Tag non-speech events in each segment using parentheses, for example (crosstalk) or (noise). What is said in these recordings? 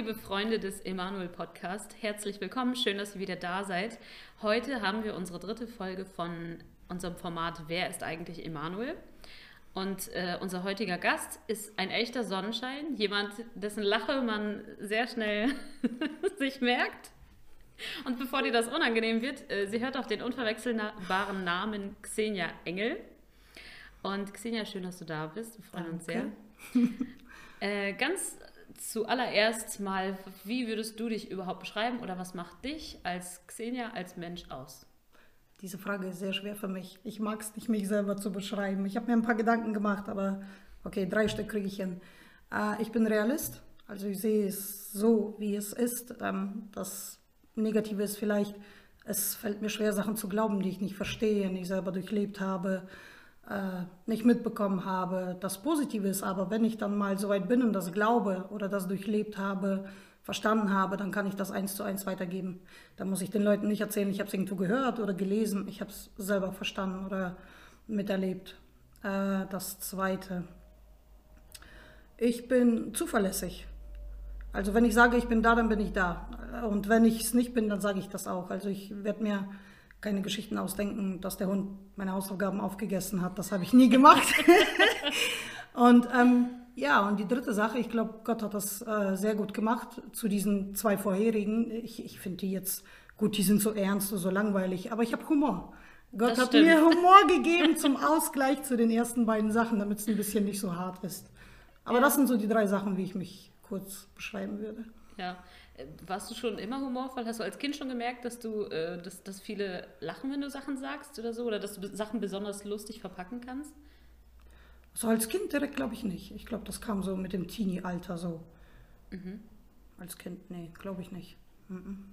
liebe Freunde des Emanuel Podcast. Herzlich willkommen. Schön, dass ihr wieder da seid. Heute haben wir unsere dritte Folge von unserem Format Wer ist eigentlich Emanuel? Und äh, unser heutiger Gast ist ein echter Sonnenschein, jemand, dessen Lache man sehr schnell (laughs) sich merkt. Und bevor dir das unangenehm wird, äh, sie hört auf den unverwechselbaren Namen Xenia Engel. Und Xenia, schön, dass du da bist. Wir freuen uns sehr. äh, ganz zuallererst mal, wie würdest du dich überhaupt beschreiben oder was macht dich als Xenia, als Mensch aus? Diese Frage ist sehr schwer für mich. Ich mag es nicht, mich selber zu beschreiben. Ich habe mir ein paar Gedanken gemacht, aber okay, drei Stück kriege ich hin. Äh, ich bin Realist, also ich sehe es so, wie es ist. Ähm, das Negative ist vielleicht, es fällt mir schwer, Sachen zu glauben, die ich nicht verstehe, nicht selber durchlebt habe nicht mitbekommen habe. Das Positive ist aber, wenn ich dann mal so weit bin und das glaube oder das durchlebt habe, verstanden habe, dann kann ich das eins zu eins weitergeben. Dann muss ich den Leuten nicht erzählen, ich habe es irgendwo gehört oder gelesen, ich habe es selber verstanden oder miterlebt. Äh, das Zweite. Ich bin zuverlässig. Also wenn ich sage, ich bin da, dann bin ich da. Und wenn ich es nicht bin, dann sage ich das auch. Also ich werde mir keine Geschichten ausdenken, dass der Hund meine Hausaufgaben aufgegessen hat. Das habe ich nie gemacht. (laughs) und ähm, ja, und die dritte Sache, ich glaube, Gott hat das äh, sehr gut gemacht zu diesen zwei vorherigen. Ich, ich finde die jetzt, gut, die sind so ernst und so langweilig, aber ich habe Humor. Gott das hat stimmt. mir Humor gegeben (laughs) zum Ausgleich zu den ersten beiden Sachen, damit es ein bisschen nicht so hart ist. Aber ja. das sind so die drei Sachen, wie ich mich kurz beschreiben würde. Ja, warst du schon immer humorvoll? Hast du als Kind schon gemerkt, dass du, äh, dass, dass viele lachen, wenn du Sachen sagst oder so? Oder dass du Sachen besonders lustig verpacken kannst? So als Kind direkt glaube ich nicht. Ich glaube, das kam so mit dem Teenie-Alter so. Mhm. Als Kind, nee, glaube ich nicht. Mhm.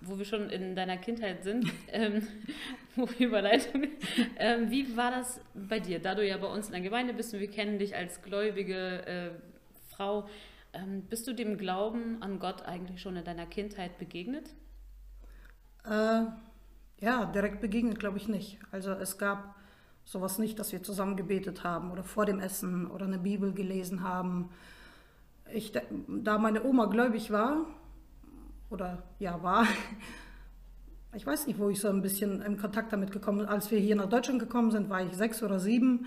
Wo wir schon in deiner Kindheit sind, (laughs) ähm, Überleitung. Ähm, wie war das bei dir? Da du ja bei uns in der Gemeinde bist und wir kennen dich als gläubige äh, Frau, ähm, bist du dem Glauben an Gott eigentlich schon in deiner Kindheit begegnet? Äh, ja, direkt begegnet glaube ich nicht. Also es gab sowas nicht, dass wir zusammen gebetet haben oder vor dem Essen oder eine Bibel gelesen haben. Ich, da meine Oma gläubig war, oder ja war, (laughs) ich weiß nicht, wo ich so ein bisschen in Kontakt damit gekommen bin. Als wir hier nach Deutschland gekommen sind, war ich sechs oder sieben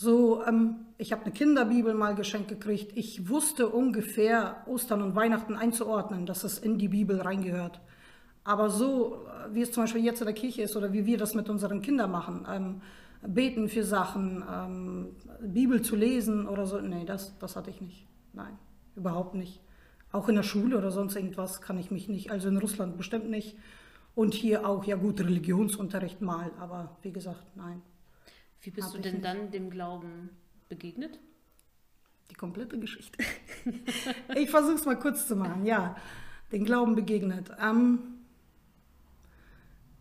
so, ähm, ich habe eine Kinderbibel mal geschenkt gekriegt. Ich wusste ungefähr Ostern und Weihnachten einzuordnen, dass es in die Bibel reingehört. Aber so, äh, wie es zum Beispiel jetzt in der Kirche ist oder wie wir das mit unseren Kindern machen, ähm, beten für Sachen, ähm, Bibel zu lesen oder so, nee, das, das hatte ich nicht. Nein, überhaupt nicht. Auch in der Schule oder sonst irgendwas kann ich mich nicht, also in Russland bestimmt nicht. Und hier auch, ja gut, Religionsunterricht mal, aber wie gesagt, nein. Wie bist du denn dann dem Glauben begegnet? Die komplette Geschichte. (laughs) ich versuche es mal kurz zu machen. Ja, den Glauben begegnet. Ähm,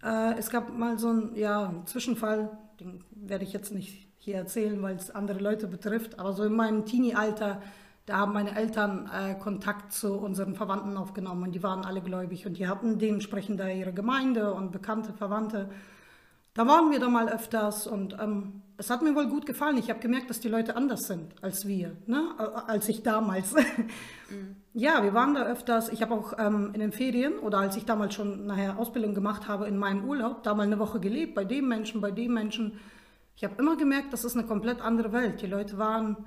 äh, es gab mal so einen ja, Zwischenfall, den werde ich jetzt nicht hier erzählen, weil es andere Leute betrifft, aber so in meinem Teenie-Alter, da haben meine Eltern äh, Kontakt zu unseren Verwandten aufgenommen und die waren alle gläubig und die hatten dementsprechend da ihre Gemeinde und bekannte Verwandte. Da waren wir da mal öfters und ähm, es hat mir wohl gut gefallen. Ich habe gemerkt, dass die Leute anders sind als wir, ne? als ich damals. (laughs) Mhm. Ja, wir waren da öfters. Ich habe auch ähm, in den Ferien oder als ich damals schon nachher Ausbildung gemacht habe in meinem Urlaub, da mal eine Woche gelebt, bei dem Menschen, bei dem Menschen. Ich habe immer gemerkt, das ist eine komplett andere Welt. Die Leute waren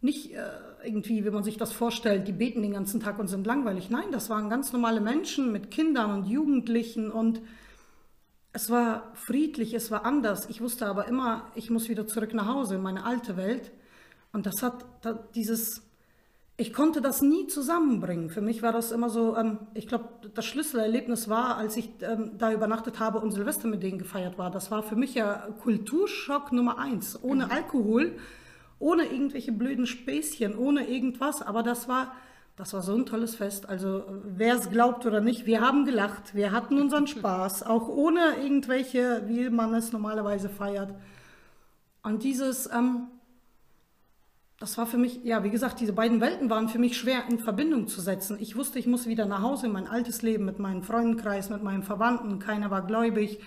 nicht äh, irgendwie, wie man sich das vorstellt, die beten den ganzen Tag und sind langweilig. Nein, das waren ganz normale Menschen mit Kindern und Jugendlichen und es war friedlich, es war anders. Ich wusste aber immer, ich muss wieder zurück nach Hause in meine alte Welt. Und das hat da dieses, ich konnte das nie zusammenbringen. Für mich war das immer so, ähm, ich glaube, das Schlüsselerlebnis war, als ich ähm, da übernachtet habe und Silvester mit denen gefeiert war. Das war für mich ja Kulturschock Nummer eins. Ohne mhm. Alkohol, ohne irgendwelche blöden Späßchen, ohne irgendwas. Aber das war das war so ein tolles Fest. Also wer es glaubt oder nicht, wir haben gelacht, wir hatten unseren Spaß, auch ohne irgendwelche, wie man es normalerweise feiert. Und dieses, ähm, das war für mich, ja, wie gesagt, diese beiden Welten waren für mich schwer in Verbindung zu setzen. Ich wusste, ich muss wieder nach Hause in mein altes Leben mit meinem Freundenkreis, mit meinen Verwandten, keiner war gläubig.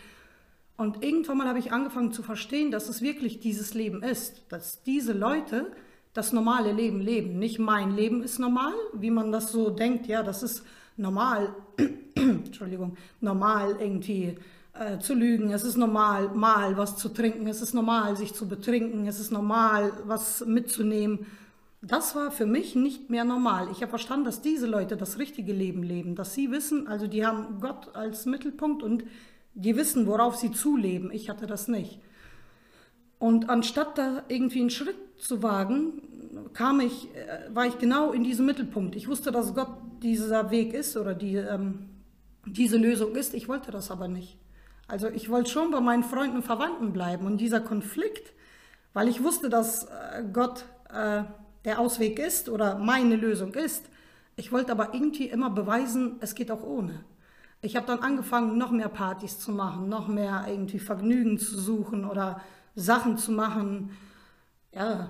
Und irgendwann mal habe ich angefangen zu verstehen, dass es wirklich dieses Leben ist, dass diese Leute, das normale Leben leben. Nicht mein Leben ist normal, wie man das so denkt, ja, das ist normal, (clears throat) Entschuldigung, normal irgendwie äh, zu lügen, es ist normal, mal was zu trinken, es ist normal, sich zu betrinken, es ist normal, was mitzunehmen. Das war für mich nicht mehr normal. Ich habe verstanden, dass diese Leute das richtige Leben leben, dass sie wissen, also die haben Gott als Mittelpunkt und die wissen, worauf sie zuleben. Ich hatte das nicht. Und anstatt da irgendwie einen Schritt zu wagen, kam ich, äh, war ich genau in diesem Mittelpunkt. Ich wusste, dass Gott dieser Weg ist oder die, ähm, diese Lösung ist. Ich wollte das aber nicht. Also ich wollte schon bei meinen Freunden und Verwandten bleiben. Und dieser Konflikt, weil ich wusste, dass äh, Gott äh, der Ausweg ist oder meine Lösung ist, ich wollte aber irgendwie immer beweisen, es geht auch ohne. Ich habe dann angefangen, noch mehr Partys zu machen, noch mehr irgendwie Vergnügen zu suchen oder Sachen zu machen, ja,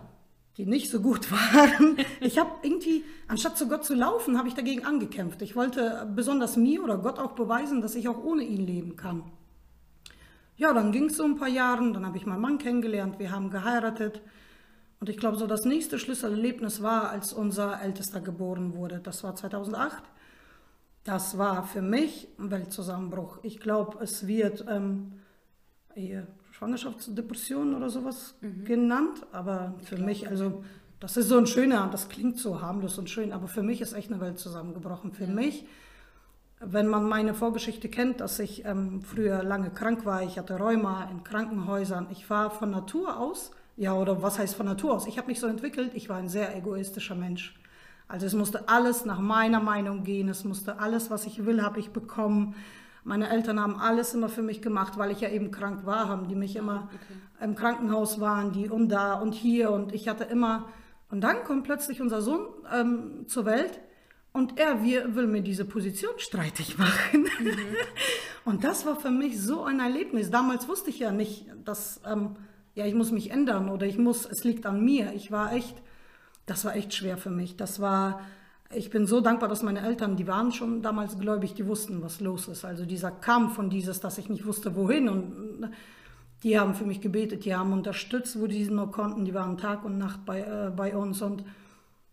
die nicht so gut (laughs) waren. Ich habe irgendwie, anstatt zu Gott zu laufen, habe ich dagegen angekämpft. Ich wollte besonders mir oder Gott auch beweisen, dass ich auch ohne ihn leben kann. Ja, dann ging es so ein paar Jahre, dann habe ich meinen Mann kennengelernt, wir haben geheiratet. Und ich glaube, so das nächste Schlüsselerlebnis war, als unser Ältester geboren wurde. Das war 2008. Das war für mich ein Weltzusammenbruch. Ich glaube, es wird ähm, Schwangerschaftsdepression oder sowas mhm. genannt. Aber für mich, also das ist so ein schöner, das klingt so harmlos und schön, aber für mich ist echt eine Welt zusammengebrochen. Für ja. mich, wenn man meine Vorgeschichte kennt, dass ich ähm, früher lange krank war, ich hatte Rheuma in Krankenhäusern, ich war von Natur aus, ja, oder was heißt von Natur aus? Ich habe mich so entwickelt, ich war ein sehr egoistischer Mensch. Also es musste alles nach meiner Meinung gehen, es musste alles, was ich will, habe ich bekommen. Meine Eltern haben alles immer für mich gemacht, weil ich ja eben krank war, haben die mich immer okay. im Krankenhaus waren, die und da und hier und ich hatte immer. Und dann kommt plötzlich unser Sohn ähm, zur Welt und er wir, will mir diese Position streitig machen. Mhm. (laughs) und das war für mich so ein Erlebnis. Damals wusste ich ja nicht, dass ähm, ja ich muss mich ändern oder ich muss, es liegt an mir. Ich war echt, das war echt schwer für mich. Das war ich bin so dankbar, dass meine Eltern, die waren schon damals gläubig, die wussten, was los ist. Also dieser Kampf und dieses, dass ich nicht wusste, wohin. Und die haben für mich gebetet, die haben unterstützt, wo die nur konnten. Die waren Tag und Nacht bei, äh, bei uns. Und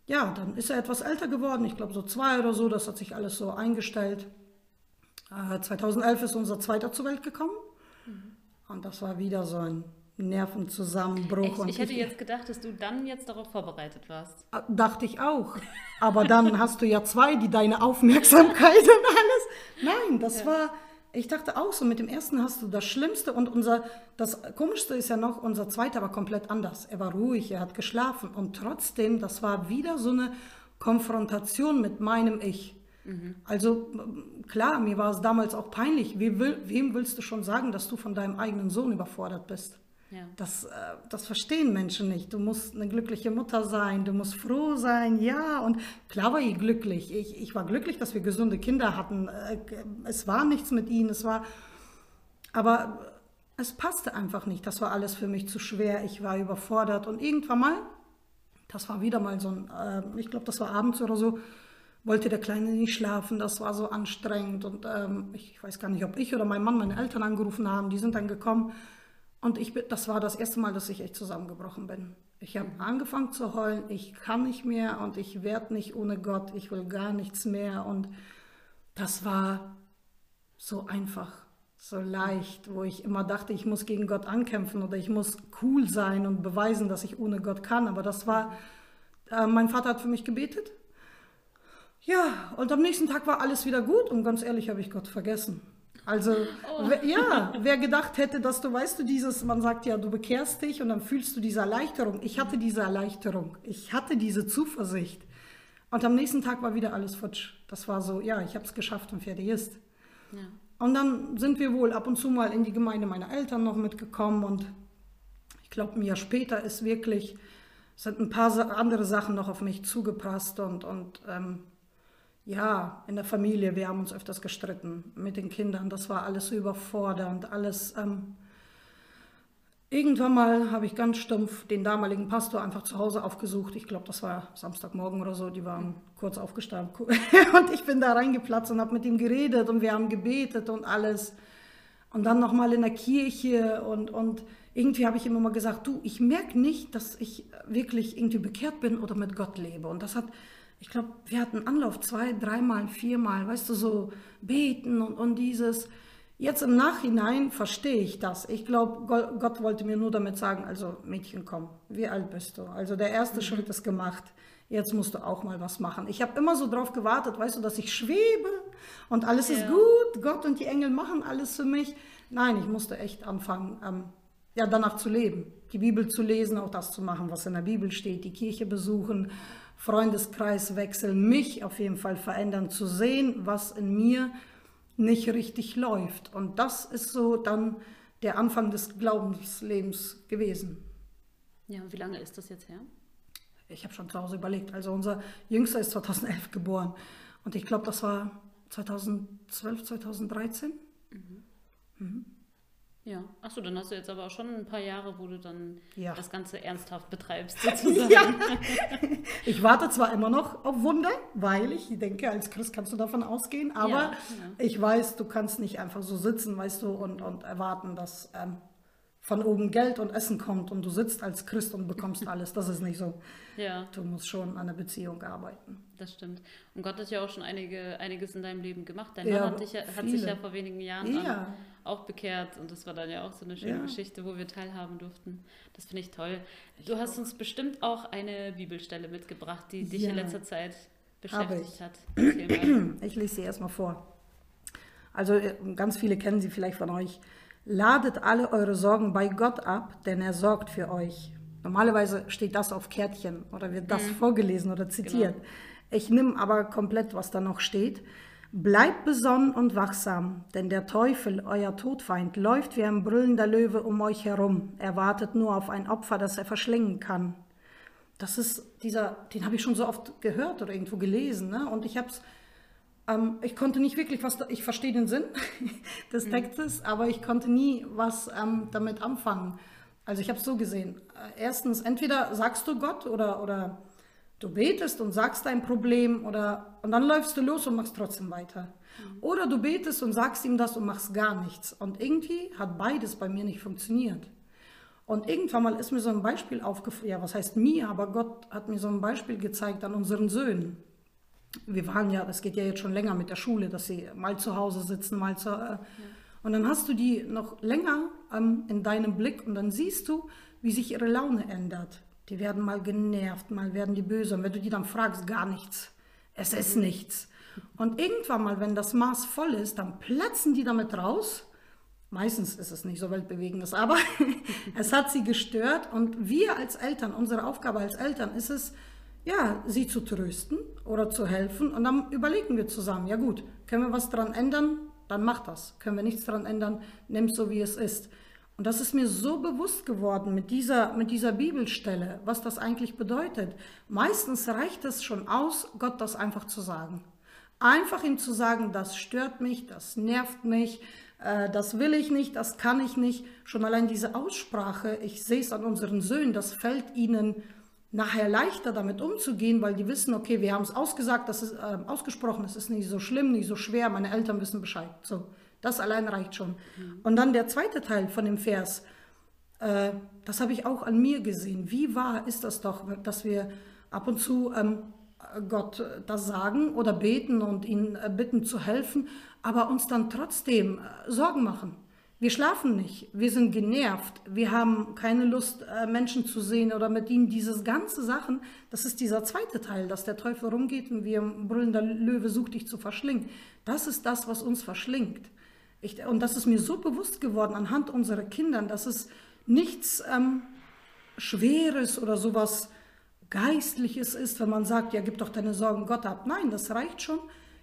ja, dann ist er etwas älter geworden, ich glaube so zwei oder so. Das hat sich alles so eingestellt. Äh, 2011 ist unser zweiter zur Welt gekommen. Mhm. Und das war wieder so ein Nervenzusammenbruch. Ich, ich hätte ich, jetzt gedacht, dass du dann jetzt darauf vorbereitet warst. Ah, dachte ich auch. Aber dann hast du ja zwei, die deine Aufmerksamkeit und alles. Nein, das ja. war, ich dachte auch so, mit dem ersten hast du das Schlimmste und unser, das Komischste ist ja noch, unser zweiter war komplett anders. Er war ruhig, er hat geschlafen und trotzdem, das war wieder so eine Konfrontation mit meinem Ich. Mhm. Also klar, mir war es damals auch peinlich. Wie will, wem willst du schon sagen, dass du von deinem eigenen Sohn überfordert bist? Ja. Das, äh, das verstehen Menschen nicht. Du musst eine glückliche Mutter sein, du musst froh sein, ja. Und klar war ich glücklich. Ich, ich war glücklich, dass wir gesunde Kinder hatten. Äh, es war nichts mit ihnen, es war. Aber es passte einfach nicht. Das war alles für mich zu schwer. Ich war überfordert. Und irgendwann mal, das war wieder mal so ein, äh, ich glaube, das war abends oder so, wollte der Kleine nicht schlafen. Das war so anstrengend. Und ähm, ich weiß gar nicht, ob ich oder mein Mann meine Eltern angerufen haben. Die sind dann gekommen. Und ich, das war das erste Mal, dass ich echt zusammengebrochen bin. Ich habe angefangen zu heulen, ich kann nicht mehr und ich werde nicht ohne Gott, ich will gar nichts mehr. Und das war so einfach, so leicht, wo ich immer dachte, ich muss gegen Gott ankämpfen oder ich muss cool sein und beweisen, dass ich ohne Gott kann. Aber das war, äh, mein Vater hat für mich gebetet. Ja, und am nächsten Tag war alles wieder gut und ganz ehrlich habe ich Gott vergessen. Also, oh. ja, wer gedacht hätte, dass du, weißt du, dieses, man sagt ja, du bekehrst dich und dann fühlst du diese Erleichterung. Ich hatte diese Erleichterung. Ich hatte diese Zuversicht. Und am nächsten Tag war wieder alles futsch. Das war so, ja, ich habe es geschafft und fertig ist. Ja. Und dann sind wir wohl ab und zu mal in die Gemeinde meiner Eltern noch mitgekommen und ich glaube, ein Jahr später ist wirklich, sind ein paar andere Sachen noch auf mich zugeprasst und, und ähm, ja, in der Familie, wir haben uns öfters gestritten mit den Kindern. Das war alles überfordernd, alles. Ähm, irgendwann mal habe ich ganz stumpf den damaligen Pastor einfach zu Hause aufgesucht. Ich glaube, das war Samstagmorgen oder so. Die waren kurz aufgestanden (laughs) und ich bin da reingeplatzt und habe mit ihm geredet und wir haben gebetet und alles. Und dann nochmal in der Kirche und, und irgendwie habe ich immer mal gesagt, du, ich merke nicht, dass ich wirklich irgendwie bekehrt bin oder mit Gott lebe. Und das hat, ich glaube, wir hatten Anlauf zwei, dreimal, viermal, weißt du, so beten und, und dieses. Jetzt im Nachhinein verstehe ich das. Ich glaube, Gott wollte mir nur damit sagen, also Mädchen, komm, wie alt bist du? Also der erste mhm. Schritt ist gemacht. Jetzt musst du auch mal was machen. Ich habe immer so drauf gewartet, weißt du, dass ich schwebe und alles ja. ist gut. Gott und die Engel machen alles für mich. Nein, ich musste echt anfangen, ähm, ja, danach zu leben. Die Bibel zu lesen, auch das zu machen, was in der Bibel steht, die Kirche besuchen, Freundeskreis wechseln, mich auf jeden Fall verändern, zu sehen, was in mir nicht richtig läuft. Und das ist so dann der Anfang des Glaubenslebens gewesen. Ja, und wie lange ist das jetzt her? Ich habe schon zu Hause überlegt. Also unser Jüngster ist 2011 geboren. Und ich glaube, das war 2012, 2013. Mhm. Mhm. Ja, achso, dann hast du jetzt aber auch schon ein paar Jahre, wo du dann ja. das Ganze ernsthaft betreibst, (laughs) sozusagen. ja. (laughs) Ich warte zwar immer noch auf Wunder, weil ich denke, als Christ kannst du davon ausgehen, aber ja, ich weiß, du kannst nicht einfach so sitzen, weißt du, und, und erwarten, dass ähm, von oben Geld und Essen kommt und du sitzt als Christ und bekommst alles. Das ist nicht so. (laughs) Ja. Du musst schon an der Beziehung arbeiten. Das stimmt. Und Gott hat ja auch schon einige, einiges in deinem Leben gemacht. Dein ja, Mann hat, dich, hat sich ja vor wenigen Jahren ja. auch bekehrt und das war dann ja auch so eine schöne ja. Geschichte, wo wir teilhaben durften. Das finde ich toll. Du ich hast auch. uns bestimmt auch eine Bibelstelle mitgebracht, die dich in letzter Zeit beschäftigt hat. (clears throat) Ich lese sie erstmal vor. Also äh, ganz viele kennen sie vielleicht von euch. Ladet alle eure Sorgen bei Gott ab, denn er sorgt für euch. Normalerweise steht das auf Kärtchen oder wird das mhm. vorgelesen oder zitiert. Genau. Ich nehme aber komplett, was da noch steht. Bleibt besonnen und wachsam, denn der Teufel, euer Todfeind, läuft wie ein brüllender Löwe um euch herum. Er wartet nur auf ein Opfer, das er verschlingen kann. Das ist dieser, den habe ich schon so oft gehört oder irgendwo gelesen. Ne? Und ich habe es ähm, ich konnte nicht wirklich was, ich verstehe den Sinn (laughs) des mhm. Textes, mhm. aber ich konnte nie was ähm, damit anfangen. Also ich habe es so gesehen. Äh, erstens, entweder sagst du Gott oder, oder du betest und sagst dein Problem oder, und dann läufst du los und machst trotzdem weiter. Mhm. Oder du betest und sagst ihm das und machst gar nichts. Und irgendwie hat beides bei mir nicht funktioniert. Und irgendwann mal ist mir so ein Beispiel aufgefallen, ja, was heißt mir, aber Gott hat mir so ein Beispiel gezeigt an unseren Söhnen wir waren ja, das geht ja jetzt schon länger mit der Schule, dass sie mal zu Hause sitzen, mal zu. Äh, ja. Und dann hast du die noch länger ähm, in deinem Blick und dann siehst du, wie sich ihre Laune ändert. Die werden mal genervt, mal werden die böse. Und wenn du die dann fragst, gar nichts. Es mhm. ist nichts. Und irgendwann mal, wenn das Maß voll ist, dann platzen die damit raus. Meistens ist es nicht so weltbewegendes, aber (laughs) es hat sie gestört. Und wir als Eltern, unsere Aufgabe als Eltern ist es, ja, sie zu trösten oder zu helfen. Und dann überlegen wir zusammen, ja gut, können wir was daran ändern? Dann mach das. Können wir nichts daran ändern? Nimm es so, wie es ist. Und das ist mir so bewusst geworden mit dieser, mit dieser Bibelstelle, was das eigentlich bedeutet. Meistens reicht es schon aus, Gott das einfach zu sagen. Einfach ihm zu sagen, das stört mich, das nervt mich, äh, das will ich nicht, das kann ich nicht. Schon allein diese Aussprache, ich sehe es an unseren Söhnen, das fällt ihnen nachher leichter damit umzugehen, weil die wissen, okay, wir haben es ausgesagt, das ist äh, ausgesprochen, es ist nicht so schlimm, nicht so schwer, meine Eltern wissen Bescheid. So, das allein reicht schon. Mhm. Und dann der zweite Teil von dem Vers, äh, das habe ich auch an mir gesehen. Wie wahr ist das doch, dass wir ab und zu ähm, Gott das sagen oder beten und ihn äh, bitten zu helfen, aber uns dann trotzdem äh, Sorgen machen. Wir schlafen nicht, wir sind genervt, wir haben keine Lust, äh, Menschen zu sehen oder mit ihnen diese ganze Sachen. Das ist dieser zweite Teil, dass der Teufel rumgeht und ein brüllender Löwe sucht dich zu verschlingen. Das ist das, was uns verschlingt. Ich, und das ist mir so bewusst geworden anhand unserer Kinder, dass es nichts ähm, Schweres oder sowas Geistliches ist, wenn man sagt, ja, gib doch deine Sorgen Gott ab. Nein, das reicht schon,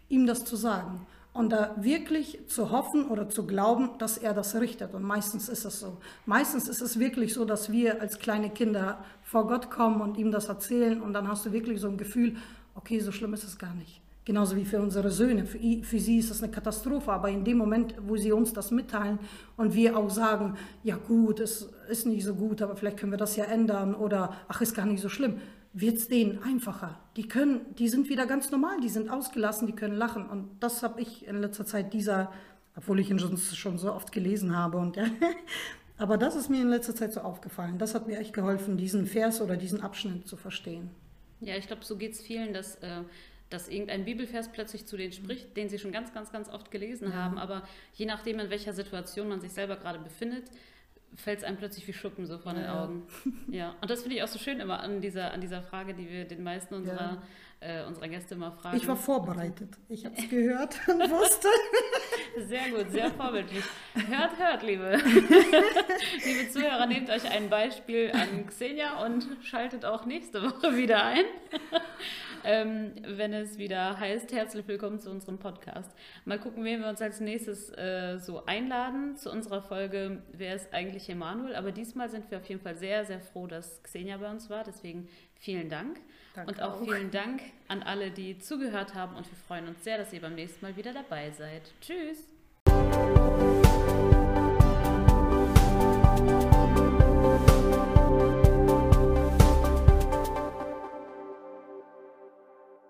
ihm das zu sagen und da wirklich zu hoffen oder zu glauben, dass er das richtet. Und meistens ist es so. Meistens ist es wirklich so, dass wir als kleine Kinder vor Gott kommen und ihm das erzählen und dann hast du wirklich so ein Gefühl, okay, so schlimm ist es gar nicht. Genauso wie für unsere Söhne. Für, für sie ist es eine Katastrophe, aber in dem Moment, wo sie uns das mitteilen und wir auch sagen, ja gut, es ist nicht so gut, aber vielleicht können wir das ja ändern oder ach, ist gar nicht so schlimm, wird es denen einfacher. Die können, die sind wieder ganz normal, die sind ausgelassen, die können lachen. Und das habe ich in letzter Zeit dieser, obwohl ich ihn schon, schon so oft gelesen habe und ja, (laughs) Aber das ist mir in letzter Zeit so aufgefallen. Das hat mir echt geholfen, diesen Vers oder diesen Abschnitt zu verstehen. Ja, ich glaube, so geht es vielen, dass, äh, dass irgendein Bibelvers plötzlich zu denen spricht, den sie schon ganz, ganz, ganz oft gelesen ja. haben. Aber je nachdem, in welcher Situation man sich selber gerade befindet, fällt es einem plötzlich wie Schuppen so von den Augen. (laughs) Ja, und das finde ich auch so schön immer an dieser, an dieser Frage, die wir den meisten unserer, ja. äh, unserer Gäste mal fragen. Ich war vorbereitet. Ich habe es gehört und (laughs) wusste. Sehr gut, sehr vorbildlich. Hört, hört, liebe. (laughs) liebe Zuhörer, nehmt euch ein Beispiel an Xenia und schaltet auch nächste Woche wieder ein ähm, wenn es wieder heißt, herzlich willkommen zu unserem Podcast. Mal gucken, wen wir uns als nächstes äh, so einladen zu unserer Folge, wer ist eigentlich Emanuel? Aber diesmal sind wir auf jeden Fall sehr, sehr froh, dass Xenia bei uns war. Deswegen vielen Dank. Danke und auch, auch vielen Dank an alle, die zugehört haben. Und wir freuen uns sehr, dass ihr beim nächsten Mal wieder dabei seid. Tschüss!